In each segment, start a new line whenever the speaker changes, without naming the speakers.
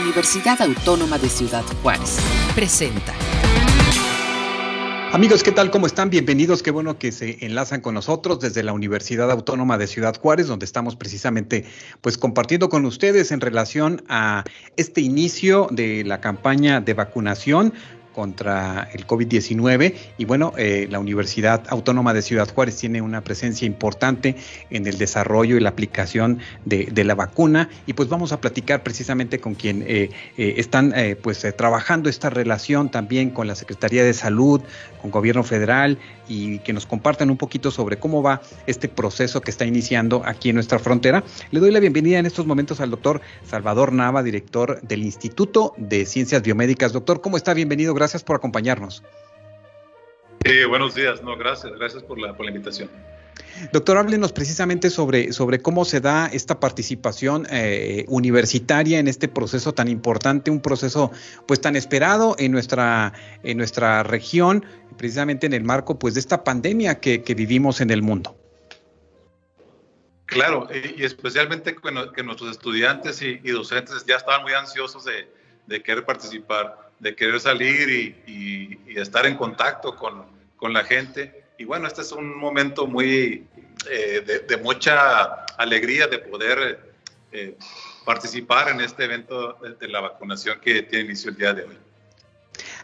Universidad Autónoma de Ciudad Juárez. Presenta.
Amigos, ¿qué tal? ¿Cómo están? Bienvenidos. Qué bueno que se enlazan con nosotros desde la Universidad Autónoma de Ciudad Juárez, donde estamos precisamente pues compartiendo con ustedes en relación a este inicio de la campaña de vacunación contra el COVID-19 y bueno, eh, la Universidad Autónoma de Ciudad Juárez tiene una presencia importante en el desarrollo y la aplicación de, la vacuna y pues vamos a platicar precisamente con quien eh, eh, están pues trabajando esta relación también con la Secretaría de Salud, con Gobierno Federal y que nos compartan un poquito sobre cómo va este proceso que está iniciando aquí en nuestra frontera. Le doy la bienvenida en estos momentos al doctor Salvador Nava, director del Instituto de Ciencias Biomédicas. Doctor, ¿cómo está? Bienvenido, gracias por acompañarnos.
Buenos días, no, gracias, gracias por la, por la invitación.
Doctor, háblenos precisamente sobre, sobre cómo se da esta participación eh, universitaria en este proceso tan importante, un proceso pues tan esperado en nuestra, en nuestra región, precisamente en el marco pues de esta pandemia que, vivimos en el mundo.
Claro, y especialmente que nuestros estudiantes y, docentes ya estaban muy ansiosos de, querer participar, de querer salir y, estar en contacto con, la gente y bueno, este es un momento muy eh, de, mucha alegría de poder eh, participar en este evento de la vacunación que tiene inicio el día de hoy.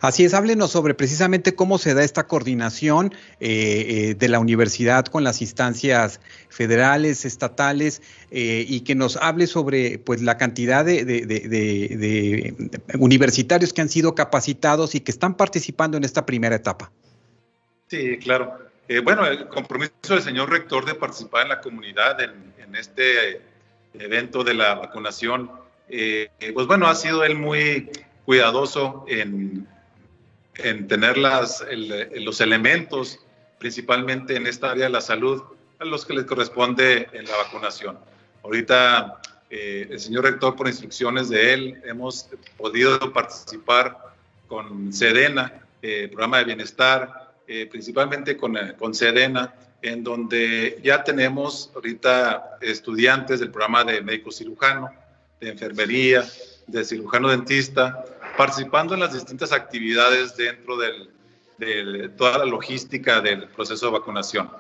Así es, háblenos sobre precisamente cómo se da esta coordinación eh, de la universidad con las instancias federales, estatales, y que nos hable sobre pues la cantidad de, universitarios que han sido capacitados y que están participando en esta primera etapa.
Sí, claro. Eh, bueno, el compromiso del señor rector de participar en la comunidad en, este evento de la vacunación, eh, pues bueno, ha sido él muy cuidadoso en, en tener las, los elementos, principalmente en esta área de la salud, a los que les corresponde en la vacunación. Ahorita eh, el señor rector, por instrucciones de él, hemos podido participar con Sedena, programa de bienestar, eh, principalmente con, eh, con Sedena, en donde ya tenemos ahorita estudiantes del programa de médico cirujano, de enfermería, de cirujano dentista, participando en las distintas actividades dentro de toda la logística del proceso de vacunación.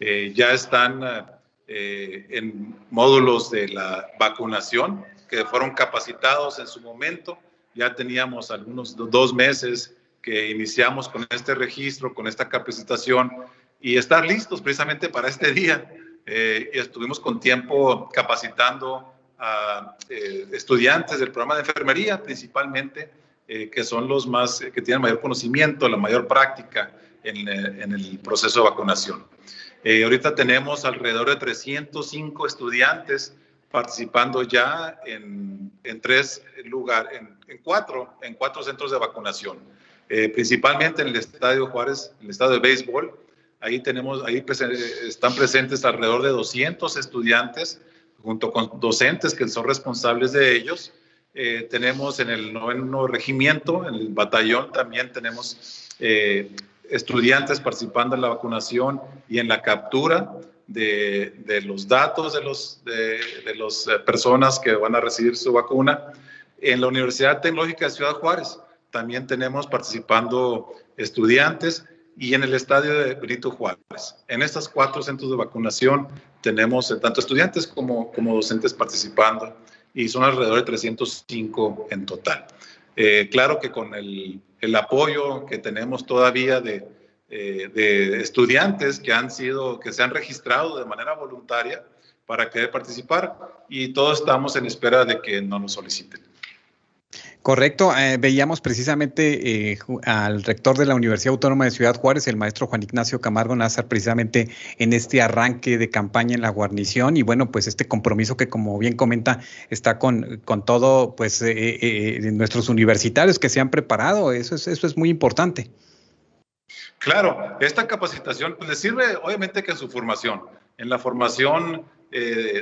Eh, ya están en módulos de la vacunación que fueron capacitados en su momento. Ya teníamos algunos dos meses que iniciamos con este registro, con esta capacitación y estar listos precisamente para este día. Eh, y estuvimos con tiempo capacitando a eh, estudiantes del programa de enfermería principalmente, eh, que son los más, que tienen mayor conocimiento, la mayor práctica en, en el proceso de vacunación. ahorita tenemos alrededor de 305 estudiantes participando ya en, en tres lugares, en, en, cuatro, en cuatro centros de vacunación. Eh, principalmente en el Estadio Juárez, el estadio de béisbol. Ahí tenemos, ahí están presentes alrededor de 200 estudiantes, junto con docentes que son responsables de ellos. Eh, tenemos en el noveno regimiento, en el batallón, también tenemos eh, estudiantes participando en la vacunación y en la captura de, de los datos de las de, de los personas que van a recibir su vacuna. En la Universidad Tecnológica de Ciudad Juárez, también tenemos participando estudiantes y en el estadio de Benito Juárez. En estos cuatro centros de vacunación tenemos tanto estudiantes como, como docentes participando y son alrededor de 305 en total. Eh, claro que con el, el, apoyo que tenemos todavía de, eh, de, estudiantes que han sido, que se han registrado de manera voluntaria para querer participar y todos estamos en espera de que no nos soliciten.
Correcto, eh, veíamos precisamente eh, al rector de la Universidad Autónoma de Ciudad Juárez, el maestro Juan Ignacio Camargo Nazar, precisamente en este arranque de campaña en la guarnición y bueno, pues este compromiso que como bien comenta está con, con todo, pues eh, nuestros universitarios que se han preparado, eso es, eso es muy importante.
Claro, esta capacitación pues, le sirve obviamente que en su formación, en la formación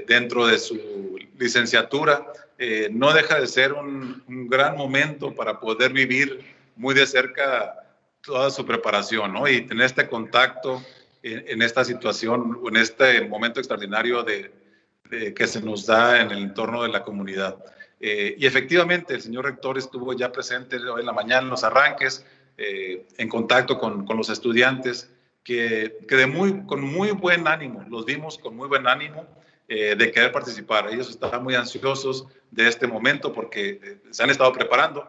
dentro de su licenciatura, eh, no deja de ser un, gran momento para poder vivir muy de cerca toda su preparación ¿no? y tener este contacto en, esta situación, en este momento extraordinario de, que se nos da en el entorno de la comunidad. Eh, y efectivamente, el señor rector estuvo ya presente en la mañana en los arranques, eh, en contacto con, con, los estudiantes, que, que de muy, con muy buen ánimo, los vimos con muy buen ánimo eh, de querer participar. Ellos estaban muy ansiosos de este momento porque se han estado preparando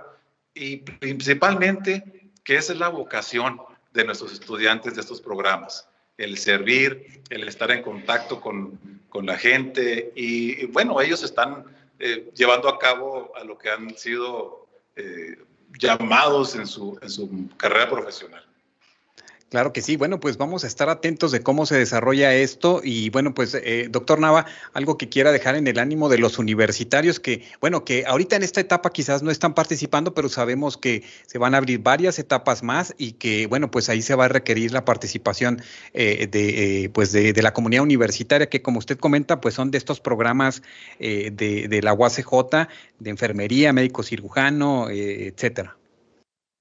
y principalmente que esa es la vocación de nuestros estudiantes de estos programas, el servir, el estar en contacto con, con la gente y, y, bueno, ellos están eh, llevando a cabo a lo que han sido eh, llamados en su, en su carrera profesional.
Claro que sí. Bueno, pues vamos a estar atentos de cómo se desarrolla esto. Y bueno, pues, eh, doctor Nava, algo que quiera dejar en el ánimo de los universitarios que, bueno, que ahorita en esta etapa quizás no están participando, pero sabemos que se van a abrir varias etapas más y que, bueno, pues ahí se va a requerir la participación eh, de, eh, pues de, la comunidad universitaria, que como usted comenta, pues son de estos programas eh, de, de, la UACJ, de enfermería, médico cirujano, eh, etcétera.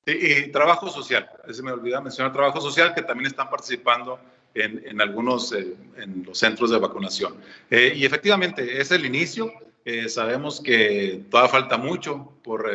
Y, trabajo social, se me olvidó mencionar trabajo social, que también están participando en, en algunos, eh, en los centros de vacunación. Eh, y efectivamente, es el inicio. Eh, sabemos que todavía falta mucho por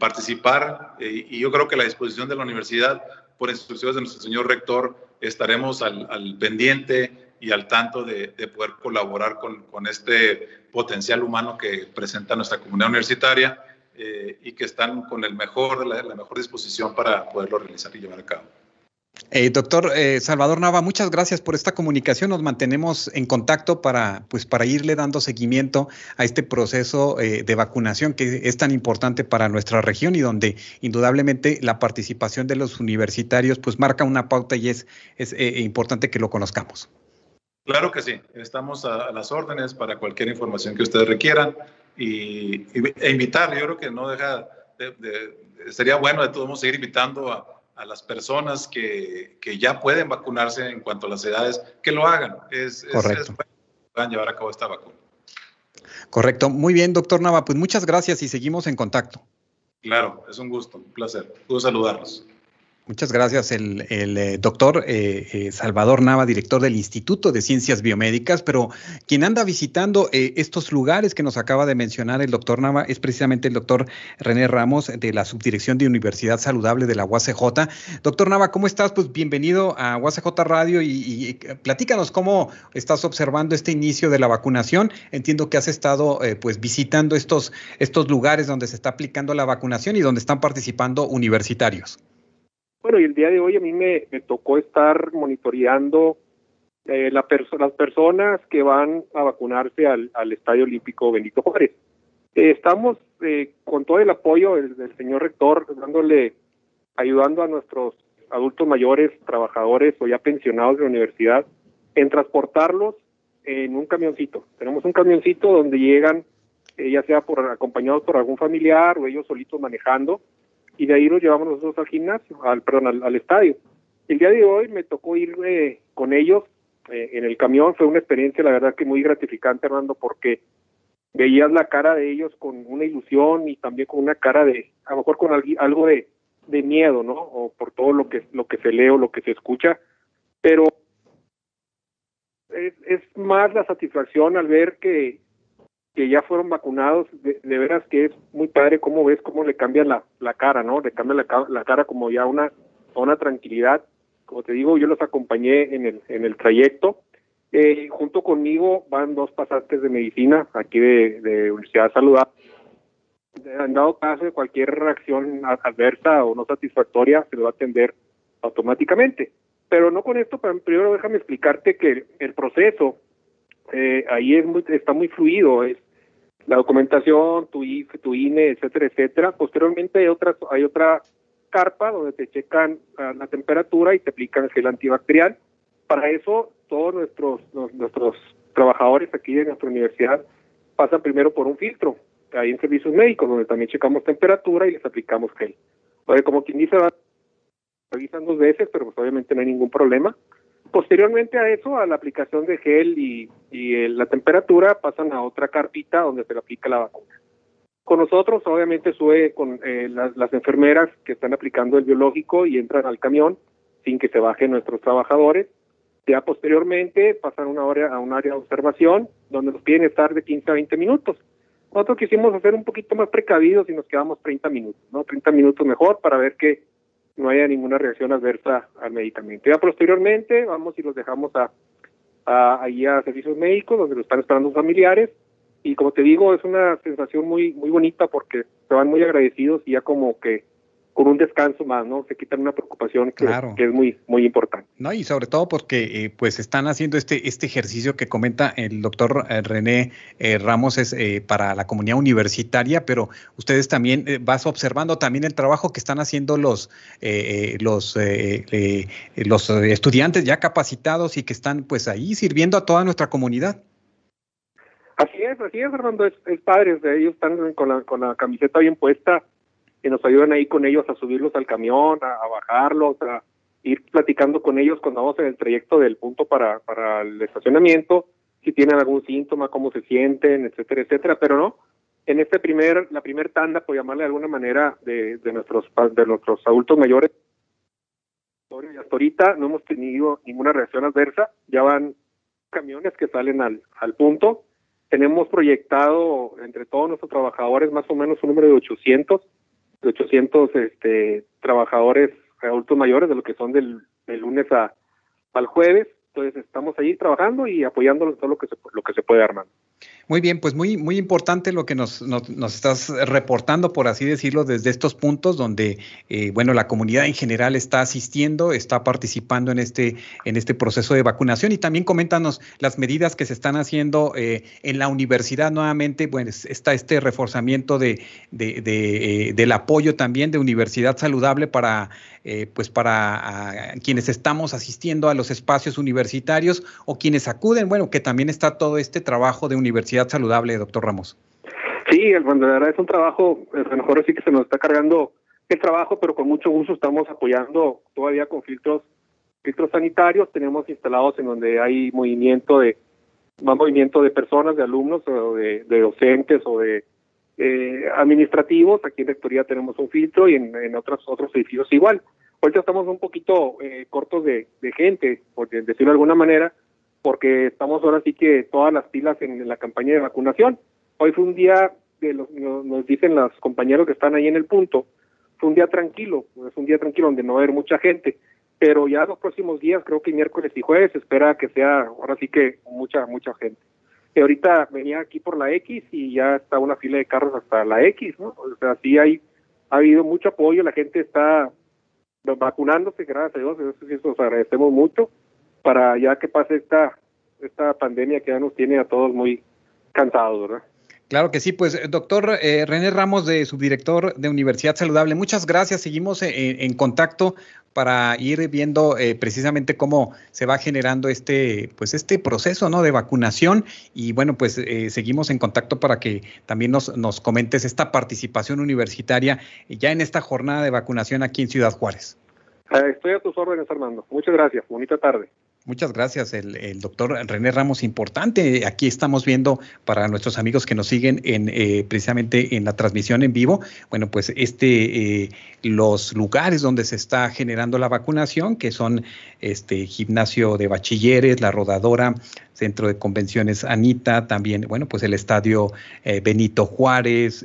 participar y yo creo que la disposición de la universidad, por instrucciones de nuestro señor rector, estaremos al, al pendiente y al tanto de, de poder colaborar con, con este potencial humano que presenta nuestra comunidad universitaria eh, y que están con el mejor, la, la, mejor disposición para poderlo realizar y llevar a cabo.
Eh, doctor eh, Salvador Nava, muchas gracias por esta comunicación. Nos mantenemos en contacto para, pues, para irle dando seguimiento a este proceso eh, de vacunación que es tan importante para nuestra región y donde indudablemente la participación de los universitarios pues marca una pauta y es, es eh, importante que lo conozcamos.
Claro que sí, estamos a, a, las órdenes para cualquier información que ustedes requieran y, y e invitar, yo creo que no deja, de, de, sería bueno de todos seguir invitando a, a las personas que, que, ya pueden vacunarse en cuanto a las edades, que lo hagan. Es,
Correcto.
Es, es bueno que puedan llevar a cabo esta vacuna.
Correcto. Muy bien, doctor Nava, pues muchas gracias y seguimos en contacto.
Claro, es un gusto, un placer. Puedo saludarlos.
Muchas gracias, el, eh, doctor eh, eh, Salvador Nava, director del Instituto de Ciencias Biomédicas, pero quien anda visitando estos lugares que nos acaba de mencionar el doctor Nava es precisamente el doctor René Ramos de la Subdirección de Universidad Saludable de la UACJ. Doctor Nava, ¿cómo estás? Pues bienvenido a UACJ Radio y, y platícanos cómo estás observando este inicio de la vacunación. Entiendo que has estado pues visitando estos, estos lugares donde se está aplicando la vacunación y donde están participando universitarios.
Bueno, y el día de hoy a mí me, me tocó estar monitoreando eh, la las personas que van a vacunarse al, al Estadio Olímpico Benito Juárez. Eh, estamos eh, con todo el apoyo del, del, señor rector, dándole, ayudando a nuestros adultos mayores, trabajadores o ya pensionados de la universidad, en transportarlos en un camioncito. Tenemos un camioncito donde llegan, eh, ya sea por acompañados por algún familiar o ellos solitos manejando, y de ahí los llevamos nosotros al gimnasio, al perdón, al, estadio. El día de hoy me tocó ir eh, con ellos eh, en el camión, fue una experiencia la verdad que muy gratificante, Hernando, porque veías la cara de ellos con una ilusión y también con una cara de, a lo mejor con algo de, miedo, ¿no? O por todo lo que, lo se lee o lo que se escucha, pero es más la satisfacción al ver que que ya fueron vacunados, de, de, veras que es muy padre cómo ves cómo le cambia la, la cara, ¿no? Le cambia la, la cara como ya una, una tranquilidad. Como te digo, yo los acompañé en el, en el trayecto. Eh, junto conmigo van dos pasantes de medicina aquí de, de Universidad Saludable. Han dado caso de cualquier reacción adversa o no satisfactoria, se le va a atender automáticamente. Pero no con esto, primero déjame explicarte que el proceso eh, ahí es muy, está muy fluido, es la documentación, tu IFE, tu INE, etcétera, etcétera. Posteriormente hay otra, hay otra carpa donde te checan uh, la temperatura y te aplican el gel antibacterial. Para eso, todos nuestros, nuestros trabajadores aquí de nuestra universidad pasan primero por un filtro, ahí en servicios médicos, donde también checamos temperatura y les aplicamos gel. Oye, como quien dice, revisan dos veces, pero pues obviamente no hay ningún problema. Posteriormente a eso, a la aplicación de gel y, el, la temperatura, pasan a otra carpita donde se le aplica la vacuna. Con nosotros, obviamente, sube con eh, las, las, enfermeras que están aplicando el biológico y entran al camión sin que se bajen nuestros trabajadores. Ya posteriormente pasan una hora a un área de observación donde nos piden estar de 15 a 20 minutos. Nosotros quisimos hacer un poquito más precavidos y nos quedamos 30 minutos, ¿no? 30 minutos mejor para ver que no haya ninguna reacción adversa al medicamento. Ya posteriormente vamos y los dejamos a, a, ahí a servicios médicos donde lo están esperando familiares y como te digo es una sensación muy muy bonita porque se van muy agradecidos y ya como que con un descanso más, ¿no? Se quitan una preocupación que, que es muy, muy importante.
No, y sobre todo porque eh, pues están haciendo este, este ejercicio que comenta el doctor eh, René eh, Ramos es para la comunidad universitaria, pero ustedes también vas observando también el trabajo que están haciendo los, los, los estudiantes ya capacitados y que están pues ahí sirviendo a toda nuestra comunidad.
Así es, así es, Fernando, es, es padre, ellos están con la, con la camiseta bien puesta, que nos ayudan ahí con ellos a subirlos al camión, a, bajarlos, a ir platicando con ellos cuando vamos en el trayecto del punto para, para el estacionamiento, si tienen algún síntoma, cómo se sienten, etcétera, etcétera, pero no, en este primer, la primer tanda, por llamarle de alguna manera, de, de nuestros de nuestros adultos mayores, y hasta ahorita no hemos tenido ninguna reacción adversa, ya van camiones que salen al, al punto, tenemos proyectado entre todos nuestros trabajadores más o menos un número de 800 de 800 este, trabajadores adultos mayores de lo que son del, lunes a, al jueves. Entonces estamos ahí trabajando y apoyándolos todo lo que se, lo que se puede armar.
Muy bien, pues muy, muy importante lo que nos, nos, estás reportando, por así decirlo, desde estos puntos donde, eh, bueno, la comunidad en general está asistiendo, está participando en este, en este proceso de vacunación. Y también coméntanos las medidas que se están haciendo eh, en la universidad nuevamente, bueno, está este reforzamiento de, de, de, eh, del apoyo también de Universidad Saludable para, pues para quienes estamos asistiendo a los espacios universitarios o quienes acuden, bueno, que también está todo este trabajo de universidad Saludable, doctor Ramos.
Sí, bueno, la es un trabajo, a lo mejor sí que se nos está cargando el trabajo, pero con mucho gusto estamos apoyando todavía con filtros filtros sanitarios, tenemos instalados en donde hay movimiento de más movimiento de personas, de alumnos o de, docentes o de eh, administrativos. Aquí en Rectoría tenemos un filtro y en, otros otros edificios igual. Ahorita estamos un poquito eh, cortos de, de gente, por decirlo de alguna manera, porque estamos ahora sí que todas las pilas en, la campaña de vacunación. Hoy fue un día, de los, nos dicen los compañeros que están ahí en el punto, fue un día tranquilo, es un día tranquilo donde no va a haber mucha gente, pero ya los próximos días, creo que miércoles y jueves, se espera que sea ahora sí que mucha, mucha gente. Y ahorita venía aquí por la X y ya está una fila de carros hasta la X, ¿no? O sea, sí hay, ha habido mucho apoyo, la gente está vacunándose, gracias a Dios, eso, eso agradecemos mucho para ya que pase esta, esta pandemia que ya nos tiene a todos muy cansados, ¿verdad?
Claro que sí, pues doctor eh, René Ramos, de subdirector de Universidad Saludable, muchas gracias. Seguimos en, contacto para ir viendo eh, precisamente cómo se va generando este, pues este proceso ¿no? de vacunación. Y bueno, pues eh, seguimos en contacto para que también nos, nos comentes esta participación universitaria ya en esta jornada de vacunación aquí en Ciudad Juárez.
Estoy a tus órdenes, Armando. Muchas gracias. Bonita tarde.
Muchas gracias, el, doctor René Ramos, importante. Aquí estamos viendo para nuestros amigos que nos siguen en eh, precisamente en la transmisión en vivo, bueno, pues este eh, los lugares donde se está generando la vacunación, que son este gimnasio de bachilleres, la rodadora, centro de convenciones Anita, también, bueno, pues el estadio eh, Benito Juárez,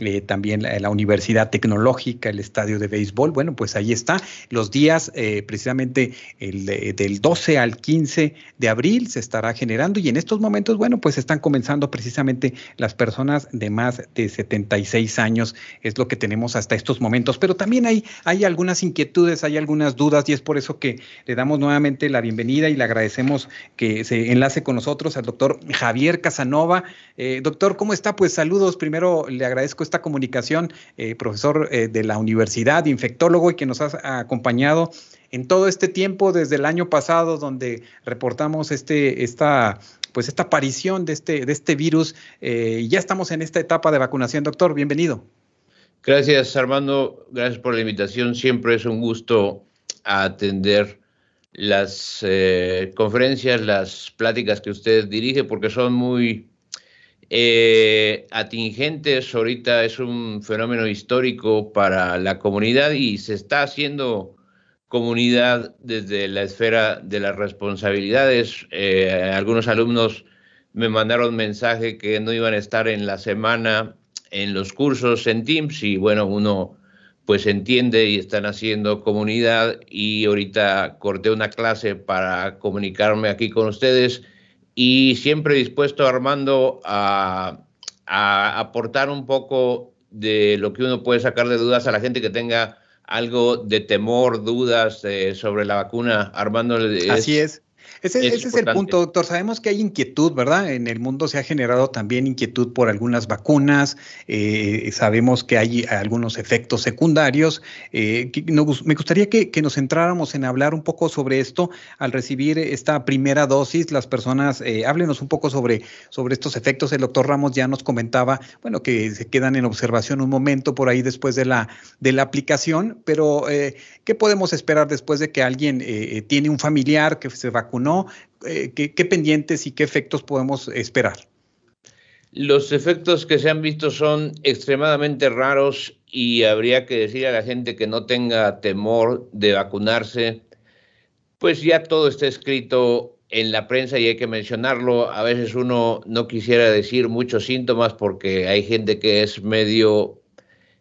eh, también la, Universidad Tecnológica, el estadio de béisbol. Bueno, pues ahí está. Los días, eh, precisamente el, del 12 al 15 de abril se estará generando y en estos momentos, bueno, pues están comenzando precisamente las personas de más de 76 años, es lo que tenemos hasta estos momentos. Pero también hay, hay algunas inquietudes, hay algunas dudas y es por eso que le damos nuevamente la bienvenida y le agradecemos que se enlace con nosotros al doctor Javier Casanova. Eh, doctor, ¿cómo está? Pues saludos. Primero le agradezco esta comunicación, eh, profesor eh, de la universidad, infectólogo y que nos ha acompañado en todo este tiempo desde el año pasado donde reportamos este, esta, pues esta aparición de este, de este virus. Eh, ya estamos en esta etapa de vacunación. Doctor, bienvenido.
Gracias, Armando. Gracias por la invitación. Siempre es un gusto atender las conferencias, las pláticas que usted dirige, porque son muy eh, atingentes. Ahorita es un fenómeno histórico para la comunidad y se está haciendo comunidad desde la esfera de las responsabilidades. Eh, algunos alumnos me mandaron mensaje que no iban a estar en la semana en los cursos en Teams y bueno, uno pues entiende y están haciendo comunidad y ahorita corté una clase para comunicarme aquí con ustedes y siempre dispuesto Armando a, a aportar un poco de lo que uno puede sacar de dudas a la gente que tenga algo de temor, dudas eh, sobre la vacuna. Armando.
Así es. Ese, es el punto, doctor. Sabemos que hay inquietud, ¿verdad? En el mundo se ha generado también inquietud por algunas vacunas. Eh, sabemos que hay algunos efectos secundarios. Eh, me gustaría que, nos centráramos en hablar un poco sobre esto al recibir esta primera dosis. Las personas, eh, háblenos un poco sobre, sobre estos efectos. El doctor Ramos ya nos comentaba, bueno, que se quedan en observación un momento por ahí después de la, de la aplicación, pero ¿qué podemos esperar después de que alguien tiene un familiar que se vacunó? Eh, ¿qué, pendientes y qué efectos podemos esperar?
Los efectos que se han visto son extremadamente raros y habría que decir a la gente que no tenga temor de vacunarse, pues ya todo está escrito en la prensa y hay que mencionarlo. A veces uno no quisiera decir muchos síntomas porque hay gente que es medio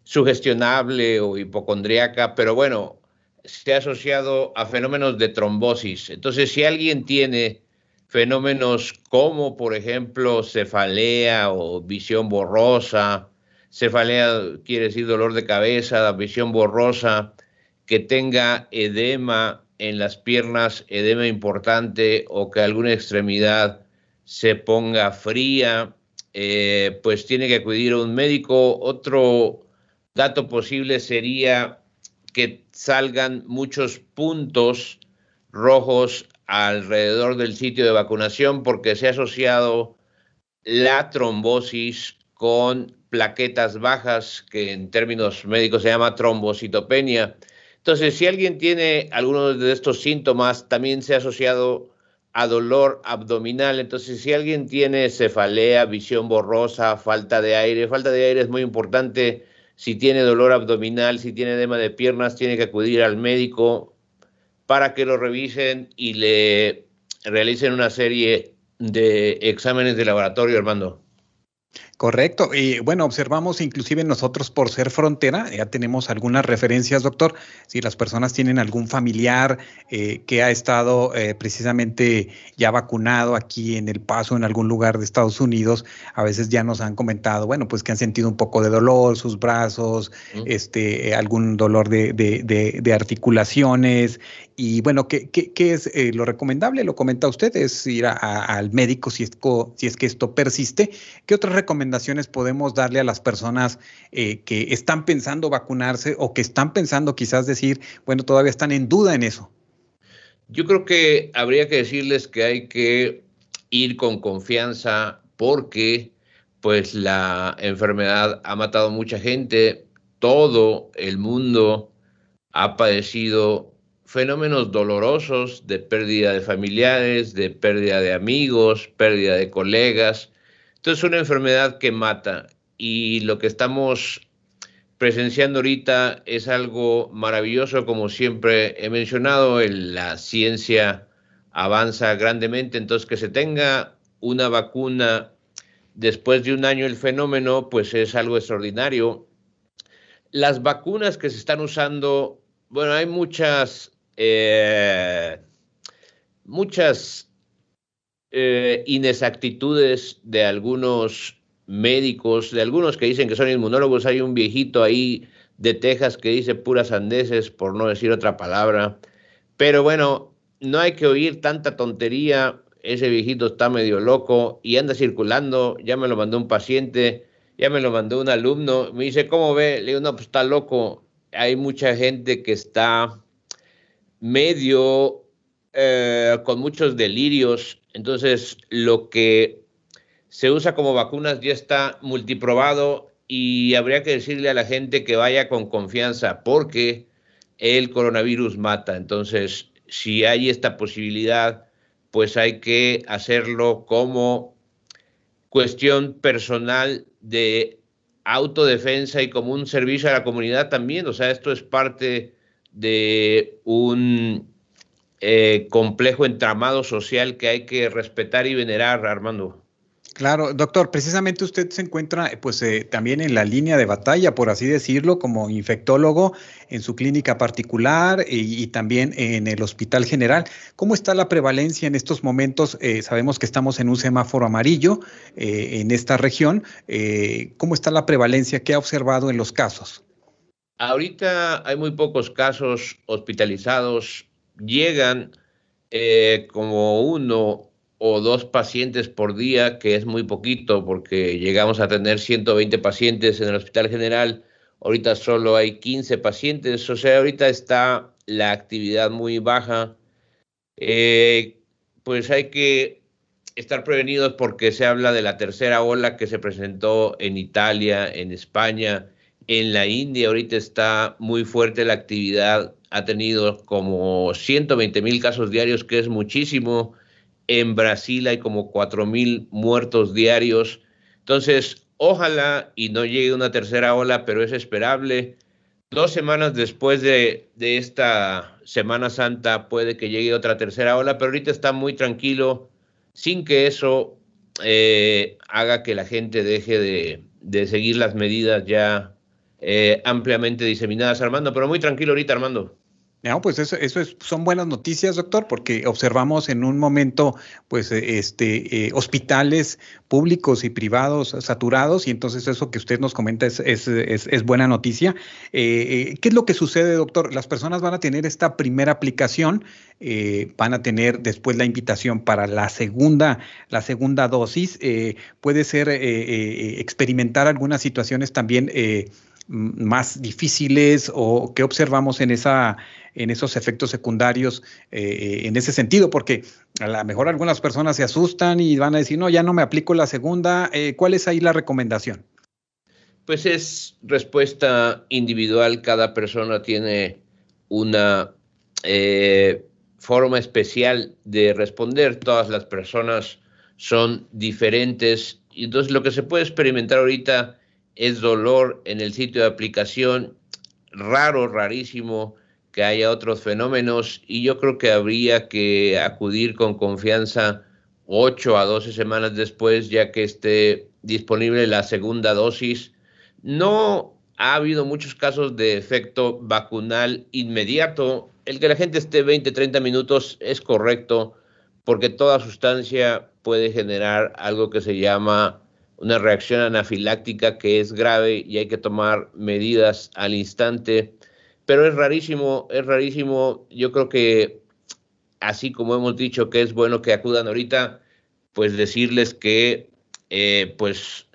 sugestionable o hipocondriaca, pero bueno, se ha asociado a fenómenos de trombosis. Entonces, si alguien tiene fenómenos como, por ejemplo, cefalea o visión borrosa, cefalea quiere decir dolor de cabeza, visión borrosa, que tenga edema en las piernas, edema importante o que alguna extremidad se ponga fría, eh, pues tiene que acudir a un médico. Otro dato posible sería que salgan muchos puntos rojos alrededor del sitio de vacunación porque se ha asociado la trombosis con plaquetas bajas, que en términos médicos se llama trombocitopenia. Entonces, si alguien tiene alguno de estos síntomas, también se ha asociado a dolor abdominal. Entonces, si alguien tiene cefalea, visión borrosa, falta de aire, falta de aire es muy importante si tiene dolor abdominal, si tiene edema de piernas, tiene que acudir al médico para que lo revisen y le realicen una serie de exámenes de laboratorio, Armando.
Correcto. Y bueno, observamos inclusive nosotros por ser frontera, ya tenemos algunas referencias, doctor. Si las personas tienen algún familiar eh, que ha estado eh, precisamente ya vacunado aquí en El Paso, en algún lugar de Estados Unidos, a veces ya nos han comentado, bueno, pues que han sentido un poco de dolor, sus brazos, este, algún dolor de, de, articulaciones. Y bueno, ¿qué, qué, es eh, lo recomendable? Lo comenta usted, es ir al médico si es, si es que esto persiste. ¿Qué otras recomendaciones podemos darle a las personas eh, que están pensando vacunarse o que están pensando quizás decir, bueno, todavía están en duda en eso?
Yo creo que habría que decirles que hay que ir con confianza porque pues la enfermedad ha matado mucha gente, todo el mundo ha padecido fenómenos dolorosos de pérdida de familiares, de pérdida de amigos, pérdida de colegas, entonces es una enfermedad que mata y lo que estamos presenciando ahorita es algo maravilloso, como siempre he mencionado, la ciencia avanza grandemente, entonces que se tenga una vacuna después de un año el fenómeno, pues es algo extraordinario. Las vacunas que se están usando, bueno, hay muchas, eh, muchas eh, inexactitudes de algunos médicos, de algunos que dicen que son inmunólogos. Hay un viejito ahí de Texas que dice puras andeses, por no decir otra palabra. Pero bueno, no hay que oír tanta tontería. Ese viejito está medio loco y anda circulando. Ya me lo mandó un paciente, ya me lo mandó un alumno. Me dice, ¿cómo ve? Le digo, no, pues está loco. Hay mucha gente que está medio eh, con muchos delirios entonces, lo que se usa como vacunas ya está multiprobado y habría que decirle a la gente que vaya con confianza porque el coronavirus mata. Entonces, si hay esta posibilidad, pues hay que hacerlo como cuestión personal de autodefensa y como un servicio a la comunidad también. O sea, esto es parte de un eh, complejo entramado social que hay que respetar y venerar, Armando.
Claro, doctor, precisamente usted se encuentra pues eh, también en la línea de batalla, por así decirlo, como infectólogo en su clínica particular y, también en el hospital general. ¿Cómo está la prevalencia en estos momentos? Eh, sabemos que estamos en un semáforo amarillo eh, en esta región. ¿Cómo está la prevalencia que ha observado en los casos?
Ahorita hay muy pocos casos hospitalizados. Llegan como uno o dos pacientes por día, que es muy poquito porque llegamos a tener 120 pacientes en el Hospital General, ahorita solo hay 15 pacientes, o sea, ahorita está la actividad muy baja. Eh, pues hay que estar prevenidos porque se habla de la tercera ola que se presentó en Italia, en España, en la India, ahorita está muy fuerte la actividad, ha tenido como 120 mil casos diarios, que es muchísimo en Brasil hay como 4.000 muertos diarios. Entonces, ojalá y no llegue una tercera ola, pero es esperable. Dos semanas después de, esta Semana Santa puede que llegue otra tercera ola, pero ahorita está muy tranquilo, sin que eso eh, haga que la gente deje de, seguir las medidas ya eh, ampliamente diseminadas, Armando. Pero muy tranquilo ahorita, Armando.
No, pues eso, eso es, son buenas noticias, doctor, porque observamos en un momento, pues, eh, este, eh, hospitales públicos y privados saturados, y entonces eso que usted nos comenta es, es, es, buena noticia. Eh, ¿Qué es lo que sucede, doctor? Las personas van a tener esta primera aplicación, van a tener después la invitación para la segunda, la segunda dosis. puede ser experimentar algunas situaciones también más difíciles o qué observamos en esa en esos efectos secundarios eh, en ese sentido, porque a lo mejor algunas personas se asustan y van a decir, no, ya no me aplico la segunda. Eh, ¿Cuál es ahí la recomendación?
Pues es respuesta individual, cada persona tiene una eh, forma especial de responder, todas las personas son diferentes, entonces lo que se puede experimentar ahorita es dolor en el sitio de aplicación, raro, rarísimo, que haya otros fenómenos y yo creo que habría que acudir con confianza 8 a 12 semanas después ya que esté disponible la segunda dosis. No ha habido muchos casos de efecto vacunal inmediato. El que la gente esté 20, 30 minutos es correcto porque toda sustancia puede generar algo que se llama una reacción anafiláctica que es grave y hay que tomar medidas al instante pero es rarísimo, es rarísimo. Yo creo que así como hemos dicho que es bueno que acudan ahorita, pues decirles que eh, pues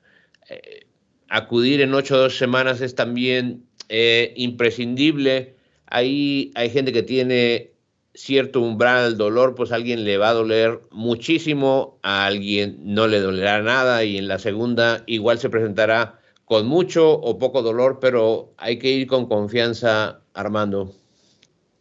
eh, acudir en ocho o dos semanas es también eh, imprescindible. Ahí hay gente que tiene cierto umbral al dolor, pues alguien le va a doler muchísimo, a alguien no le dolerá nada y en la segunda igual se presentará con mucho o poco dolor, pero hay que ir con confianza Armando.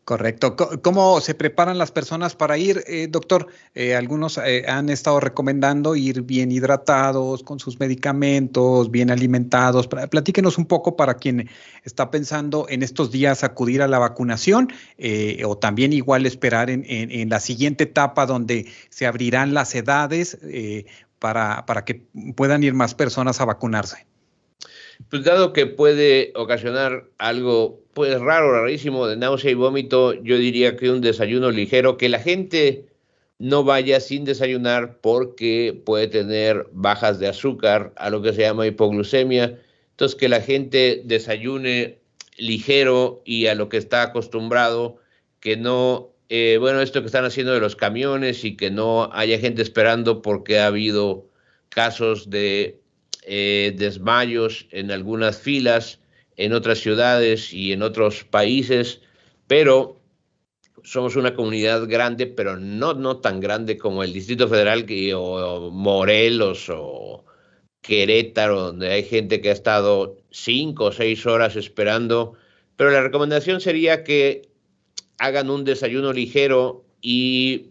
Correcto. ¿Cómo se preparan las personas para ir, eh, doctor? Eh, algunos eh, han estado recomendando ir bien hidratados, con sus medicamentos, bien alimentados. Platíquenos un poco para quien está pensando en estos días acudir a la vacunación o también igual esperar en, en, la siguiente etapa donde se abrirán las edades para, para que puedan ir más personas a vacunarse.
Pues dado que puede ocasionar algo pues raro, rarísimo de náusea y vómito, yo diría que un desayuno ligero, que la gente no vaya sin desayunar porque puede tener bajas de azúcar, a lo que se llama hipoglucemia. Entonces que la gente desayune ligero y a lo que está acostumbrado, que no, eh, bueno, esto que están haciendo de los camiones y que no haya gente esperando porque ha habido casos de eh, desmayos en algunas filas, en otras ciudades y en otros países, pero somos una comunidad grande, pero no, no tan grande como el Distrito Federal que, o, Morelos o Querétaro, donde hay gente que ha estado cinco o seis horas esperando. Pero la recomendación sería que hagan un desayuno ligero y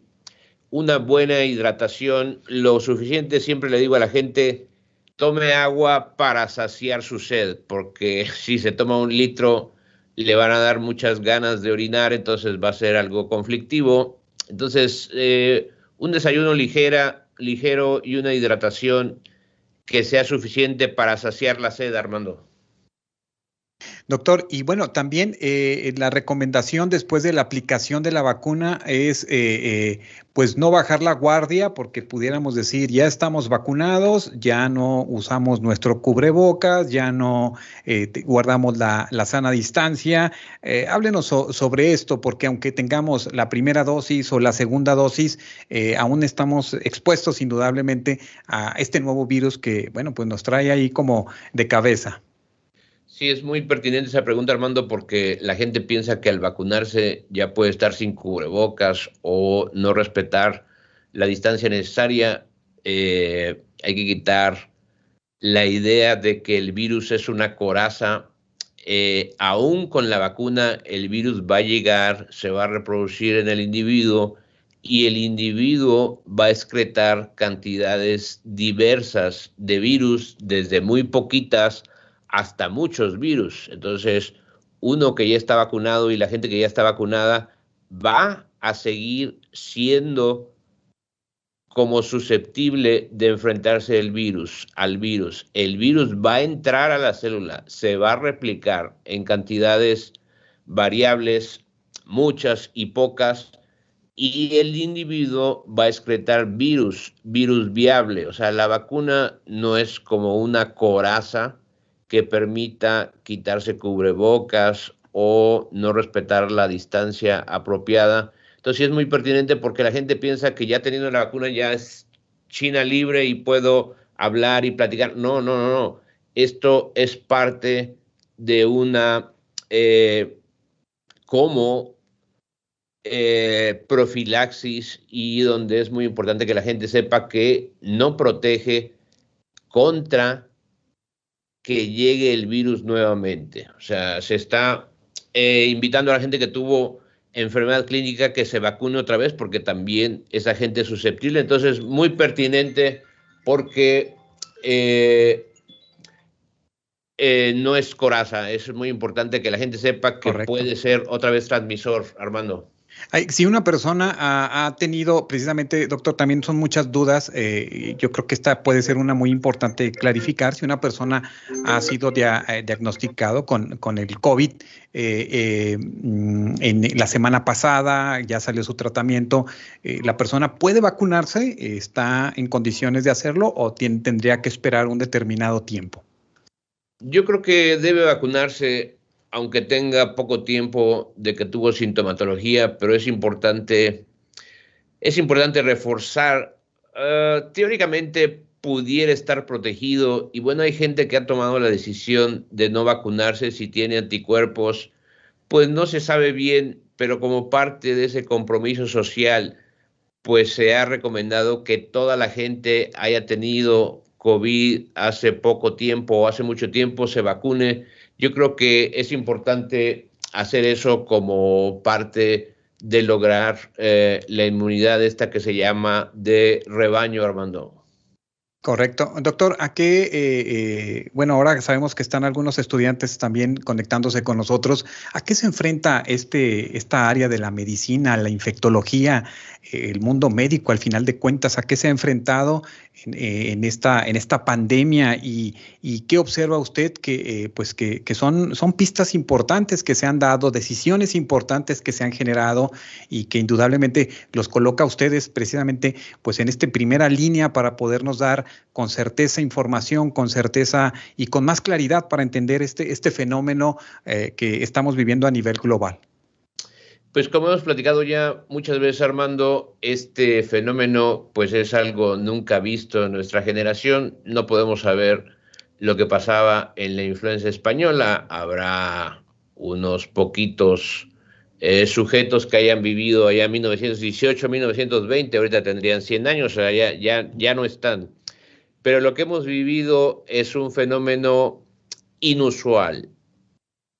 una buena hidratación, lo suficiente, siempre le digo a la gente, tome agua para saciar su sed, porque si se toma un litro le van a dar muchas ganas de orinar, entonces va a ser algo conflictivo. Entonces, eh, un desayuno ligera, ligero y una hidratación que sea suficiente para saciar la sed, Armando.
Doctor, y bueno, también eh, la recomendación después de la aplicación de la vacuna es eh, eh, pues no bajar la guardia porque pudiéramos decir ya estamos vacunados, ya no usamos nuestro cubrebocas, ya no guardamos la, sana distancia. háblenos sobre esto porque aunque tengamos la primera dosis o la segunda dosis, aún estamos expuestos indudablemente a este nuevo virus que bueno pues nos trae ahí como de cabeza.
Sí, es muy pertinente esa pregunta, Armando, porque la gente piensa que al vacunarse ya puede estar sin cubrebocas o no respetar la distancia necesaria. Eh, hay que quitar la idea de que el virus es una coraza. Eh, aún con la vacuna, el virus va a llegar, se va a reproducir en el individuo y el individuo va a excretar cantidades diversas de virus, desde muy poquitas hasta muchos virus. Entonces, uno que ya está vacunado y la gente que ya está vacunada va a seguir siendo como susceptible de enfrentarse el virus, al virus. El virus va a entrar a la célula, se va a replicar en cantidades variables, muchas y pocas, y el individuo va a excretar virus, virus viable. O sea, la vacuna no es como una coraza que permita quitarse cubrebocas o no respetar la distancia apropiada. Entonces sí es muy pertinente porque la gente piensa que ya teniendo la vacuna ya es China libre y puedo hablar y platicar. No, no, no, no. Esto es parte de una eh, como eh, profilaxis y donde es muy importante que la gente sepa que no protege contra que llegue el virus nuevamente. O sea, se está eh, invitando a la gente que tuvo enfermedad clínica que se vacune otra vez porque también esa gente es susceptible. Entonces, muy pertinente porque eh, eh, no es coraza. Es muy importante que la gente sepa que puede ser otra vez transmisor, Armando.
Si una persona ha, tenido, precisamente, doctor, también son muchas dudas, eh, yo creo que esta puede ser una muy importante clarificar, si una persona ha sido eh, diagnosticado con, con, el COVID eh, mm, en la semana pasada, ya salió su tratamiento, ¿la persona puede vacunarse? ¿Está en condiciones de hacerlo o tendría que esperar un determinado tiempo?
Yo creo que debe vacunarse aunque tenga poco tiempo de que tuvo sintomatología, pero es importante, es importante reforzar. Ah, teóricamente pudiera estar protegido y bueno, hay gente que ha tomado la decisión de no vacunarse si tiene anticuerpos, pues no se sabe bien, pero como parte de ese compromiso social, pues se ha recomendado que toda la gente haya tenido COVID hace poco tiempo o hace mucho tiempo se vacune yo creo que es importante hacer eso como parte de lograr eh, la inmunidad esta que se llama de rebaño, Armando.
Correcto. Doctor, ¿a qué, eh, eh, bueno, ahora sabemos que están algunos estudiantes también conectándose con nosotros, ¿a qué se enfrenta este, esta área de la medicina, la infectología, el mundo médico al final de cuentas, a qué se ha enfrentado en, esta, en esta pandemia y, qué observa usted que, pues que, que, son, son pistas importantes que se han dado, decisiones importantes que se han generado y que indudablemente los coloca a ustedes precisamente pues en esta primera línea para podernos dar con certeza información, con certeza y con más claridad para entender este, este fenómeno eh, que estamos viviendo a nivel global.
Pues como hemos platicado ya muchas veces, Armando, este fenómeno pues es algo nunca visto en nuestra generación. No podemos saber lo que pasaba en la influencia española. Habrá unos poquitos eh, sujetos que hayan vivido allá en 1918, 1920, ahorita tendrían 100 años, o sea, ya, ya, ya no están pero lo que hemos vivido es un fenómeno inusual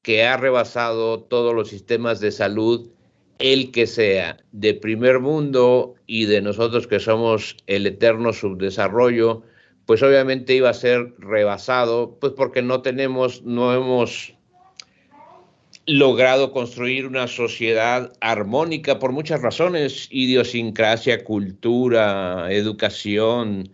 que ha rebasado todos los sistemas de salud, el que sea de primer mundo y de nosotros que somos el eterno subdesarrollo, pues obviamente iba a ser rebasado, pues porque no tenemos, no hemos logrado construir una sociedad armónica por muchas razones, idiosincrasia, cultura, educación,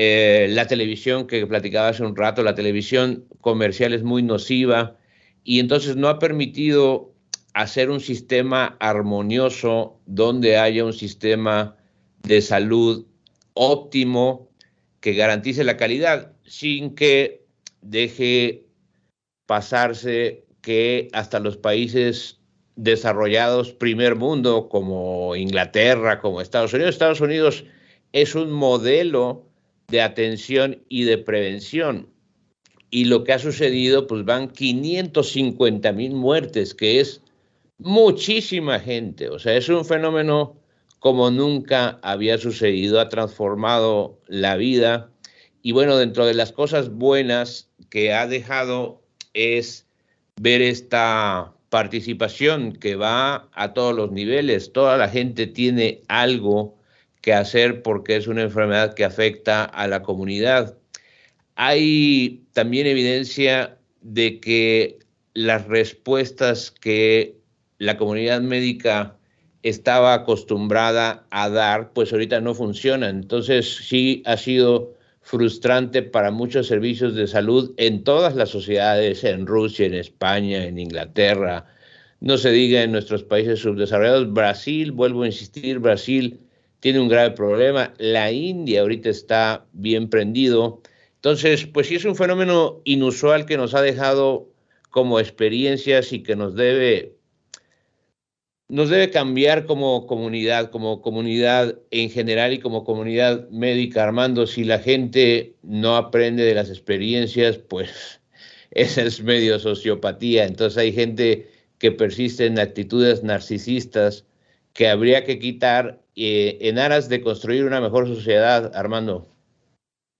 eh, la televisión que platicaba hace un rato, la televisión comercial es muy nociva y entonces no ha permitido hacer un sistema armonioso donde haya un sistema de salud óptimo que garantice la calidad sin que deje pasarse que hasta los países desarrollados primer mundo como Inglaterra, como Estados Unidos, Estados Unidos es un modelo de atención y de prevención. Y lo que ha sucedido, pues van 550 mil muertes, que es muchísima gente. O sea, es un fenómeno como nunca había sucedido, ha transformado la vida. Y bueno, dentro de las cosas buenas que ha dejado es ver esta participación que va a todos los niveles. Toda la gente tiene algo que hacer porque es una enfermedad que afecta a la comunidad. Hay también evidencia de que las respuestas que la comunidad médica estaba acostumbrada a dar, pues ahorita no funcionan. Entonces sí ha sido frustrante para muchos servicios de salud en todas las sociedades, en Rusia, en España, en Inglaterra, no se diga en nuestros países subdesarrollados. Brasil, vuelvo a insistir, Brasil tiene un grave problema. La India ahorita está bien prendido. Entonces, pues sí es un fenómeno inusual que nos ha dejado como experiencias y que nos debe nos debe cambiar como comunidad, como comunidad en general y como comunidad médica, Armando. Si la gente no aprende de las experiencias, pues esa es medio sociopatía. Entonces hay gente que persiste en actitudes narcisistas que habría que quitar eh, en aras de construir una mejor sociedad, Armando.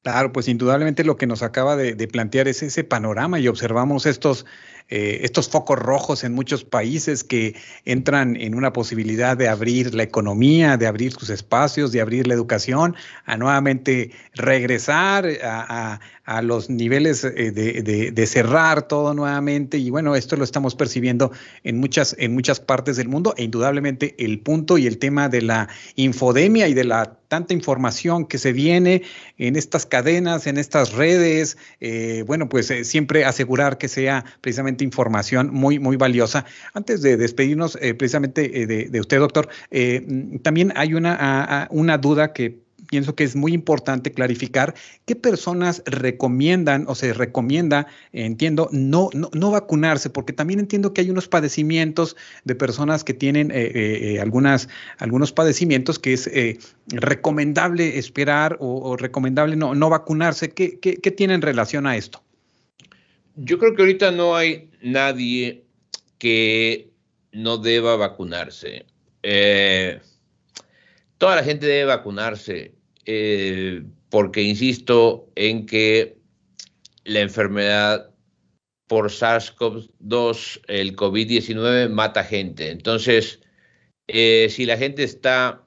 Claro, pues indudablemente lo que nos acaba de, de plantear es ese panorama y observamos estos eh, estos focos rojos en muchos países que entran en una posibilidad de abrir la economía, de abrir sus espacios, de abrir la educación, a nuevamente regresar a, los niveles eh, de, cerrar todo nuevamente. Y bueno, esto lo estamos percibiendo en muchas, en muchas partes del mundo e indudablemente el punto y el tema de la infodemia y de la tanta información que se viene en estas cadenas, en estas redes, eh, bueno, pues siempre asegurar que sea precisamente información muy, muy valiosa. Antes de despedirnos eh, precisamente eh, de, usted, doctor, eh, mm, también hay una, una duda que pienso que es muy importante clarificar qué personas recomiendan o se recomienda, entiendo, no, no, vacunarse, porque también entiendo que hay unos padecimientos de personas que tienen algunas, algunos padecimientos que es recomendable esperar o, recomendable no, no vacunarse. ¿Qué, qué, ¿Qué tiene en relación a esto?
Yo creo que ahorita no hay nadie que no deba vacunarse. Eh, toda la gente debe vacunarse eh, porque insisto en que la enfermedad por SARS-CoV-2, el COVID-19, mata gente. Entonces, eh, si la gente está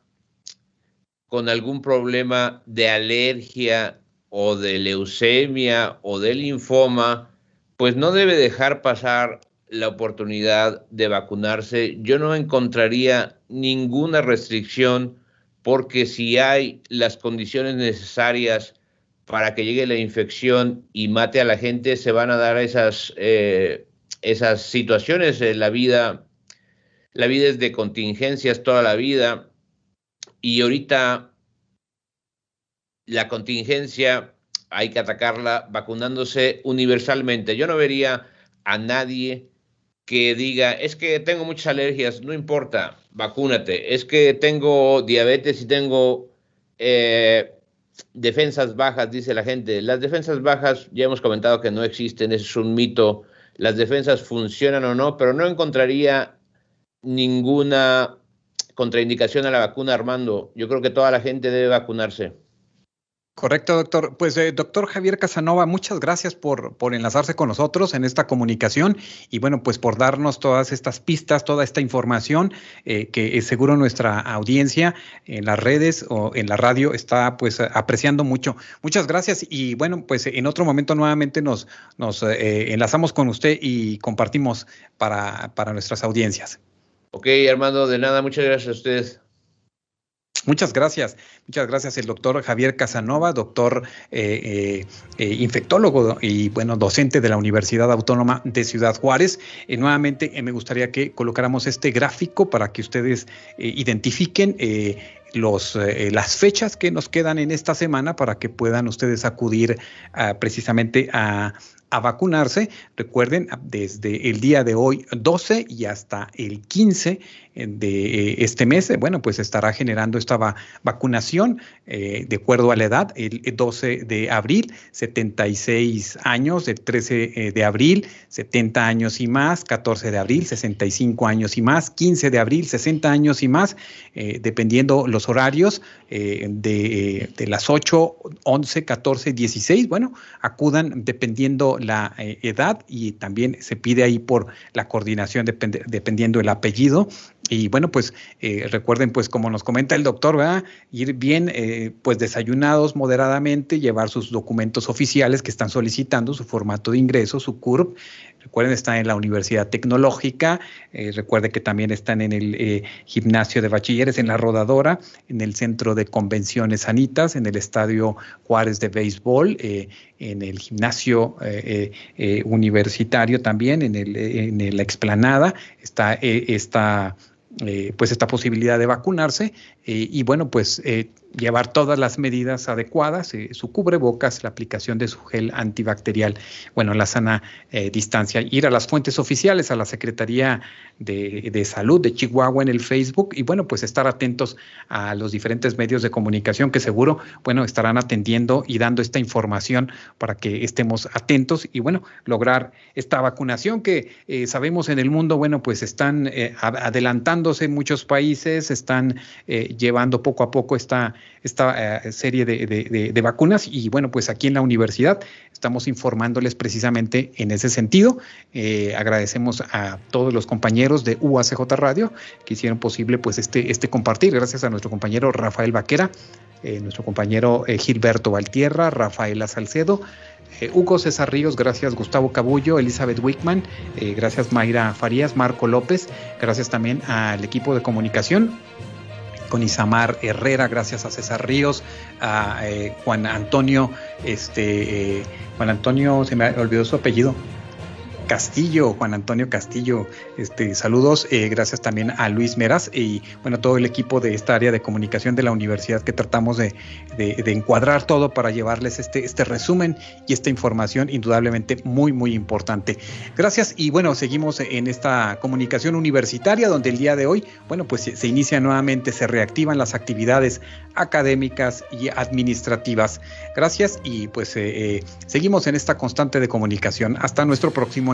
con algún problema de alergia o de leucemia o de linfoma, pues no debe dejar pasar la oportunidad de vacunarse. Yo no encontraría ninguna restricción porque si hay las condiciones necesarias para que llegue la infección y mate a la gente, se van a dar esas, eh, esas situaciones. en la vida, la vida es de contingencias toda la vida y ahorita la contingencia hay que atacarla vacunándose universalmente. Yo no vería a nadie que diga, es que tengo muchas alergias, no importa, vacúnate. Es que tengo diabetes y tengo eh, defensas bajas, dice la gente. Las defensas bajas, ya hemos comentado que no existen, es un mito. Las defensas funcionan o no, pero no encontraría ninguna contraindicación a la vacuna, Armando. Yo creo que toda la gente debe vacunarse.
Correcto, doctor. Pues, eh, doctor Javier Casanova, muchas gracias por, por enlazarse con nosotros en esta comunicación y bueno, pues por darnos todas estas pistas, toda esta información eh, que es seguro nuestra audiencia en las redes o en la radio está pues apreciando mucho. Muchas gracias y bueno, pues en otro momento nuevamente nos, nos eh, enlazamos con usted y compartimos para, para nuestras audiencias.
Ok, Armando, de nada, muchas gracias a ustedes.
Muchas gracias, muchas gracias el doctor Javier Casanova, doctor eh, eh, eh, infectólogo y bueno, docente de la Universidad Autónoma de Ciudad Juárez. nuevamente me gustaría que colocáramos este gráfico para que ustedes identifiquen los, las fechas que nos quedan en esta semana para que puedan ustedes acudir precisamente a, a vacunarse. Recuerden, desde el día de hoy 12 y hasta el 15 de eh, este mes, eh, bueno, pues estará generando esta vacunación eh, de acuerdo a la edad, el 12 de abril, 76 años, el 13 de abril, 70 años y más, 14 de abril, 65 años y más, 15 de abril, 60 años y más, dependiendo los horarios de, de las 8, 11, 14, 16, bueno, acudan dependiendo la edad y también se pide ahí por la coordinación dependiendo el apellido y bueno, pues eh, recuerden, pues como nos comenta el doctor, ¿verdad? ir bien, eh, pues desayunados moderadamente, llevar sus documentos oficiales que están solicitando, su formato de ingreso, su CURP. Recuerden, están en la Universidad Tecnológica, eh, recuerden que también están en el gimnasio de bachilleres, en la rodadora, en el centro de convenciones sanitas, en el estadio Juárez de béisbol, en el gimnasio universitario también, en, el, en la explanada, está esta eh, pues esta posibilidad de vacunarse eh, y bueno, pues eh, llevar todas las medidas adecuadas, su cubrebocas, la aplicación de su gel antibacterial, bueno, la sana distancia, ir a las fuentes oficiales, a la Secretaría de, de, Salud de Chihuahua en el Facebook y bueno, pues estar atentos a los diferentes medios de comunicación que seguro, bueno, estarán atendiendo y dando esta información para que estemos atentos y bueno, lograr esta vacunación que sabemos en el mundo, bueno, pues están adelantando en muchos países, están eh, llevando poco a poco esta, esta eh, serie de, vacunas. Y bueno, pues aquí en la universidad estamos informándoles precisamente en ese sentido. Eh, agradecemos a todos los compañeros de UACJ Radio que hicieron posible pues este, este compartir, gracias a nuestro compañero Rafael Vaquera, nuestro compañero Gilberto Valtierra, Rafaela Salcedo, eh, Hugo César Ríos, gracias Gustavo Cabullo, Elizabeth Wickman, eh, gracias Mayra Farías, Marco López, gracias también al equipo de comunicación con Isamar Herrera, gracias a César Ríos, a eh, Juan Antonio, este, Juan Antonio, se me olvidó su apellido, Castillo, Juan Antonio Castillo. Este, saludos, eh, gracias también a Luis Meras y bueno, todo el equipo de esta área de comunicación de la universidad que tratamos de, encuadrar todo para llevarles este, este resumen y esta información indudablemente muy, muy importante. Gracias y bueno, seguimos en esta comunicación universitaria donde el día de hoy, bueno, pues se, inicia nuevamente, se reactivan las actividades académicas y administrativas. Gracias y pues eh, eh, seguimos en esta constante de comunicación. Hasta nuestro próximo